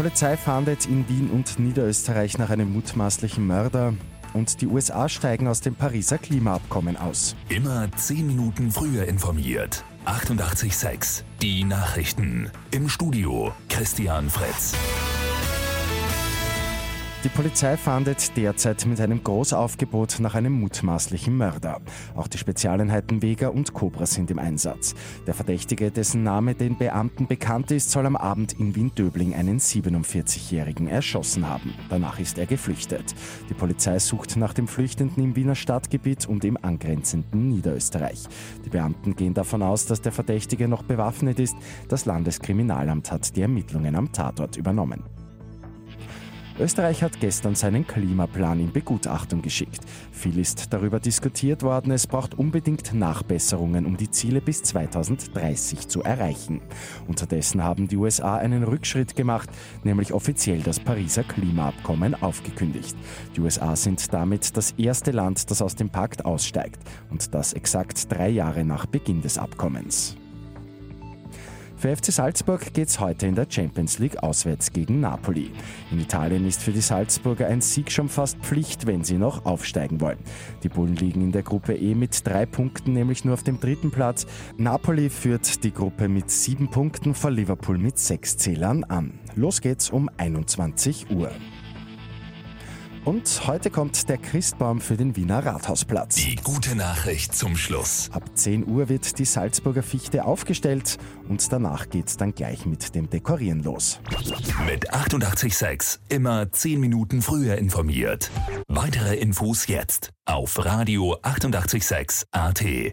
Polizei fahndet in Wien und Niederösterreich nach einem mutmaßlichen Mörder. Und die USA steigen aus dem Pariser Klimaabkommen aus. Immer 10 Minuten früher informiert. 88.6 Die Nachrichten. Im Studio Christian Fritz. Die Polizei fahndet derzeit mit einem Großaufgebot nach einem mutmaßlichen Mörder. Auch die Spezialeinheiten Vega und Cobra sind im Einsatz. Der Verdächtige, dessen Name den Beamten bekannt ist, soll am Abend in Wien-Döbling einen 47-Jährigen erschossen haben. Danach ist er geflüchtet. Die Polizei sucht nach dem Flüchtenden im Wiener Stadtgebiet und im angrenzenden Niederösterreich. Die Beamten gehen davon aus, dass der Verdächtige noch bewaffnet ist. Das Landeskriminalamt hat die Ermittlungen am Tatort übernommen. Österreich hat gestern seinen Klimaplan in Begutachtung geschickt. Viel ist darüber diskutiert worden, es braucht unbedingt Nachbesserungen, um die Ziele bis 2030 zu erreichen. Unterdessen haben die USA einen Rückschritt gemacht, nämlich offiziell das Pariser Klimaabkommen aufgekündigt. Die USA sind damit das erste Land, das aus dem Pakt aussteigt und das exakt drei Jahre nach Beginn des Abkommens. Für FC Salzburg geht es heute in der Champions League auswärts gegen Napoli. In Italien ist für die Salzburger ein Sieg schon fast Pflicht, wenn sie noch aufsteigen wollen. Die Bullen liegen in der Gruppe E mit drei Punkten, nämlich nur auf dem dritten Platz. Napoli führt die Gruppe mit sieben Punkten vor Liverpool mit sechs Zählern an. Los geht's um 21 Uhr. Und heute kommt der Christbaum für den Wiener Rathausplatz. Die gute Nachricht zum Schluss. Ab 10 Uhr wird die Salzburger Fichte aufgestellt und danach geht's dann gleich mit dem Dekorieren los. Mit 886 immer 10 Minuten früher informiert. Weitere Infos jetzt auf Radio 886 AT.